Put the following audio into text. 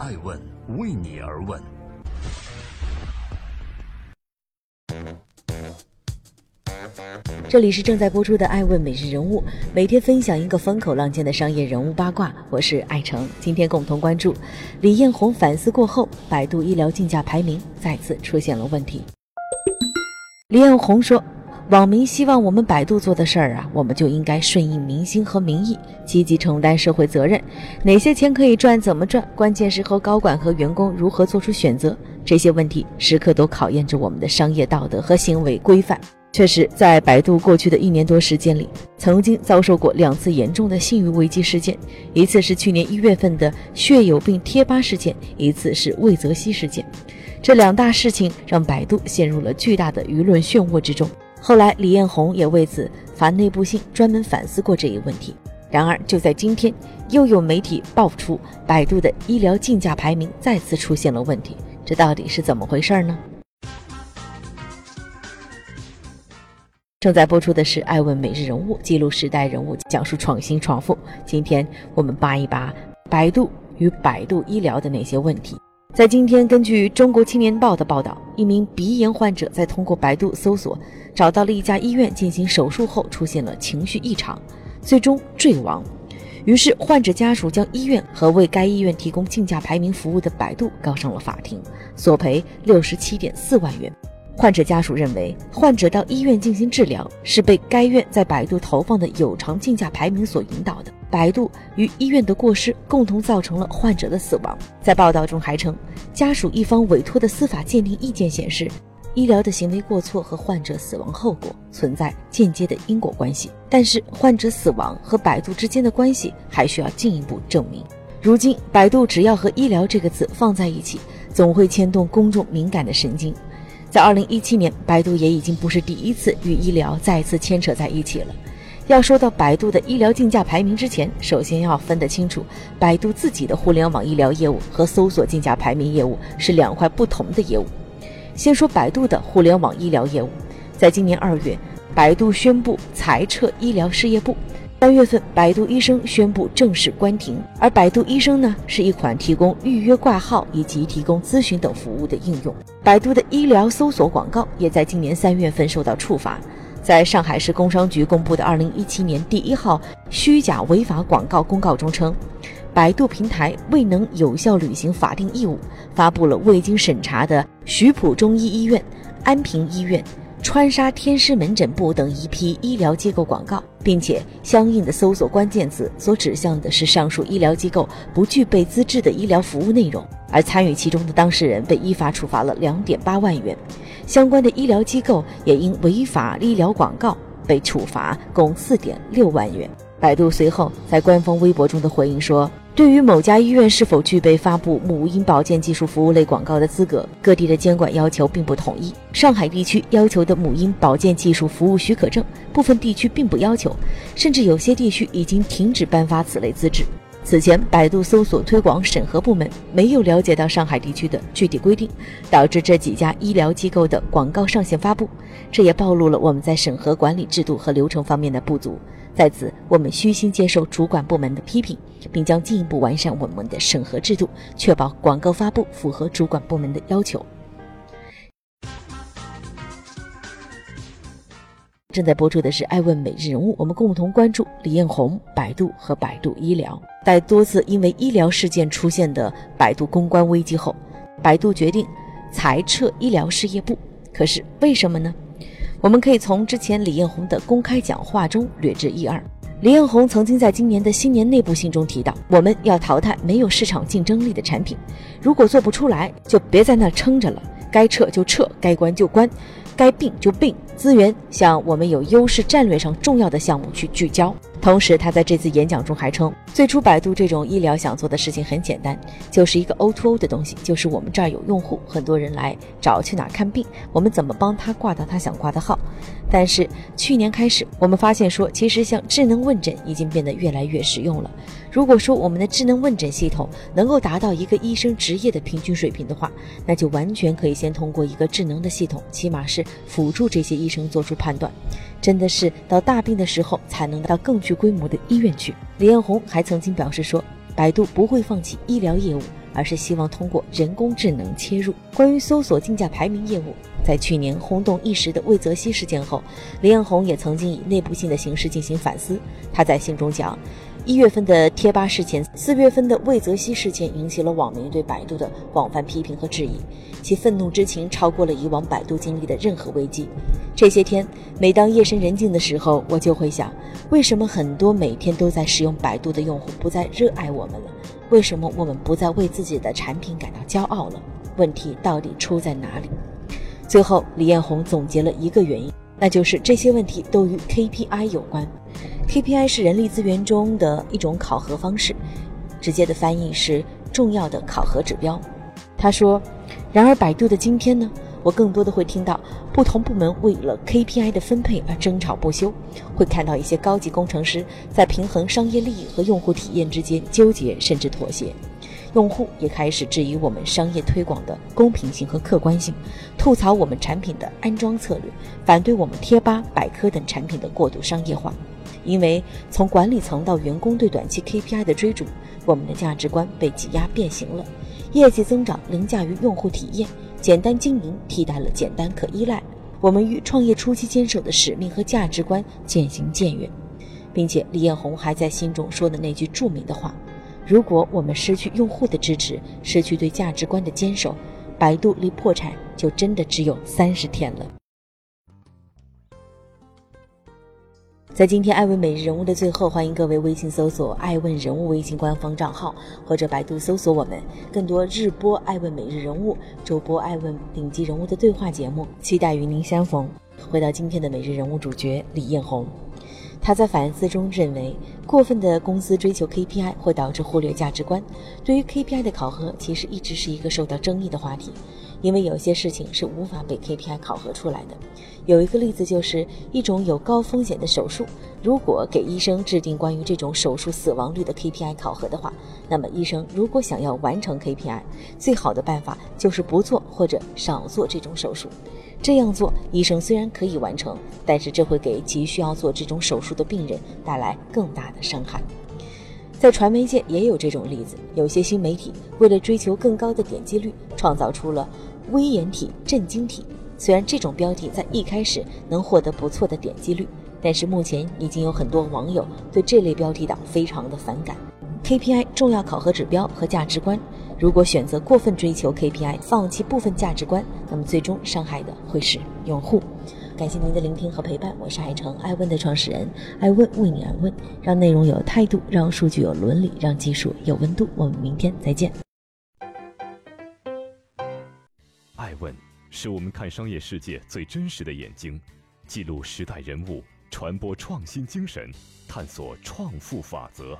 爱问为你而问。这里是正在播出的《爱问每日人物》，每天分享一个风口浪尖的商业人物八卦。我是爱成，今天共同关注李彦宏反思过后，百度医疗竞价排名再次出现了问题。李彦宏说：“网民希望我们百度做的事儿啊，我们就应该顺应民心和民意，积极承担社会责任。哪些钱可以赚，怎么赚，关键时候高管和员工如何做出选择。这些问题时刻都考验着我们的商业道德和行为规范。”确实，在百度过去的一年多时间里，曾经遭受过两次严重的信誉危机事件，一次是去年一月份的血友病贴吧事件，一次是魏则西事件。这两大事情让百度陷入了巨大的舆论漩涡之中。后来，李彦宏也为此发内部信，专门反思过这一问题。然而，就在今天，又有媒体爆出百度的医疗竞价排名再次出现了问题，这到底是怎么回事呢？正在播出的是《爱问每日人物》，记录时代人物，讲述创新创富。今天我们扒一扒百度与百度医疗的那些问题。在今天，根据《中国青年报》的报道，一名鼻炎患者在通过百度搜索找到了一家医院进行手术后，出现了情绪异常，最终坠亡。于是，患者家属将医院和为该医院提供竞价排名服务的百度告上了法庭，索赔六十七点四万元。患者家属认为，患者到医院进行治疗是被该院在百度投放的有偿竞价排名所引导的。百度与医院的过失共同造成了患者的死亡。在报道中还称，家属一方委托的司法鉴定意见显示，医疗的行为过错和患者死亡后果存在间接的因果关系。但是，患者死亡和百度之间的关系还需要进一步证明。如今，百度只要和医疗这个字放在一起，总会牵动公众敏感的神经。在二零一七年，百度也已经不是第一次与医疗再次牵扯在一起了。要说到百度的医疗竞价排名之前，首先要分得清楚，百度自己的互联网医疗业务和搜索竞价排名业务是两块不同的业务。先说百度的互联网医疗业务，在今年二月，百度宣布裁撤医疗事业部。三月份，百度医生宣布正式关停。而百度医生呢，是一款提供预约挂号以及提供咨询等服务的应用。百度的医疗搜索广告也在今年三月份受到处罚。在上海市工商局公布的二零一七年第一号虚假违法广告公告中称，百度平台未能有效履行法定义务，发布了未经审查的徐浦中医医院、安平医院。川沙天师门诊部等一批医疗机构广告，并且相应的搜索关键词所指向的是上述医疗机构不具备资质的医疗服务内容，而参与其中的当事人被依法处罚了两点八万元，相关的医疗机构也因违法医疗广告被处罚共四点六万元。百度随后在官方微博中的回应说。对于某家医院是否具备发布母婴保健技术服务类广告的资格，各地的监管要求并不统一。上海地区要求的母婴保健技术服务许可证，部分地区并不要求，甚至有些地区已经停止颁发此类资质。此前，百度搜索推广审核部门没有了解到上海地区的具体规定，导致这几家医疗机构的广告上线发布，这也暴露了我们在审核管理制度和流程方面的不足。在此，我们虚心接受主管部门的批评，并将进一步完善我们的审核制度，确保广告发布符合主管部门的要求。正在播出的是《爱问每日人物》，我们共同关注李彦宏、百度和百度医疗。在多次因为医疗事件出现的百度公关危机后，百度决定裁撤医疗事业部。可是为什么呢？我们可以从之前李彦宏的公开讲话中略知一二。李彦宏曾经在今年的新年内部信中提到，我们要淘汰没有市场竞争力的产品，如果做不出来，就别在那撑着了，该撤就撤，该关就关，该并就并，资源向我们有优势、战略上重要的项目去聚焦。同时，他在这次演讲中还称，最初百度这种医疗想做的事情很简单，就是一个 O2O 的东西，就是我们这儿有用户，很多人来找去哪看病，我们怎么帮他挂到他想挂的号。但是去年开始，我们发现说，其实像智能问诊已经变得越来越实用了。如果说我们的智能问诊系统能够达到一个医生职业的平均水平的话，那就完全可以先通过一个智能的系统，起码是辅助这些医生做出判断。真的是到大病的时候才能到更具规模的医院去。李彦宏还曾经表示说，百度不会放弃医疗业务，而是希望通过人工智能切入。关于搜索竞价排名业务，在去年轰动一时的魏则西事件后，李彦宏也曾经以内部信的形式进行反思。他在信中讲。一月份的贴吧事件，四月份的魏则西事件引起了网民对百度的广泛批评和质疑，其愤怒之情超过了以往百度经历的任何危机。这些天，每当夜深人静的时候，我就会想，为什么很多每天都在使用百度的用户不再热爱我们了？为什么我们不再为自己的产品感到骄傲了？问题到底出在哪里？最后，李彦宏总结了一个原因，那就是这些问题都与 KPI 有关。KPI 是人力资源中的一种考核方式，直接的翻译是重要的考核指标。他说：“然而，百度的今天呢，我更多的会听到不同部门为了 KPI 的分配而争吵不休，会看到一些高级工程师在平衡商业利益和用户体验之间纠结甚至妥协。用户也开始质疑我们商业推广的公平性和客观性，吐槽我们产品的安装策略，反对我们贴吧、百科等产品的过度商业化。”因为从管理层到员工对短期 KPI 的追逐，我们的价值观被挤压变形了。业绩增长凌驾于用户体验，简单经营替代了简单可依赖。我们与创业初期坚守的使命和价值观渐行渐远，并且李彦宏还在心中说的那句著名的话：“如果我们失去用户的支持，失去对价值观的坚守，百度离破产就真的只有三十天了。”在今天爱问每日人物的最后，欢迎各位微信搜索“爱问人物”微信官方账号，或者百度搜索我们，更多日播爱问每日人物、周播爱问顶级人物的对话节目，期待与您相逢。回到今天的每日人物主角李彦宏，他在反思中认为，过分的公司追求 KPI 会导致忽略价值观。对于 KPI 的考核，其实一直是一个受到争议的话题。因为有些事情是无法被 KPI 考核出来的。有一个例子就是一种有高风险的手术，如果给医生制定关于这种手术死亡率的 KPI 考核的话，那么医生如果想要完成 KPI，最好的办法就是不做或者少做这种手术。这样做，医生虽然可以完成，但是这会给急需要做这种手术的病人带来更大的伤害。在传媒界也有这种例子，有些新媒体为了追求更高的点击率，创造出了。威严体、震惊体，虽然这种标题在一开始能获得不错的点击率，但是目前已经有很多网友对这类标题党非常的反感。KPI 重要考核指标和价值观，如果选择过分追求 KPI，放弃部分价值观，那么最终伤害的会是用户。感谢您的聆听和陪伴，我是海城爱问的创始人，爱问为你而问，让内容有态度，让数据有伦理，让技术有温度。我们明天再见。爱问是我们看商业世界最真实的眼睛，记录时代人物，传播创新精神，探索创富法则。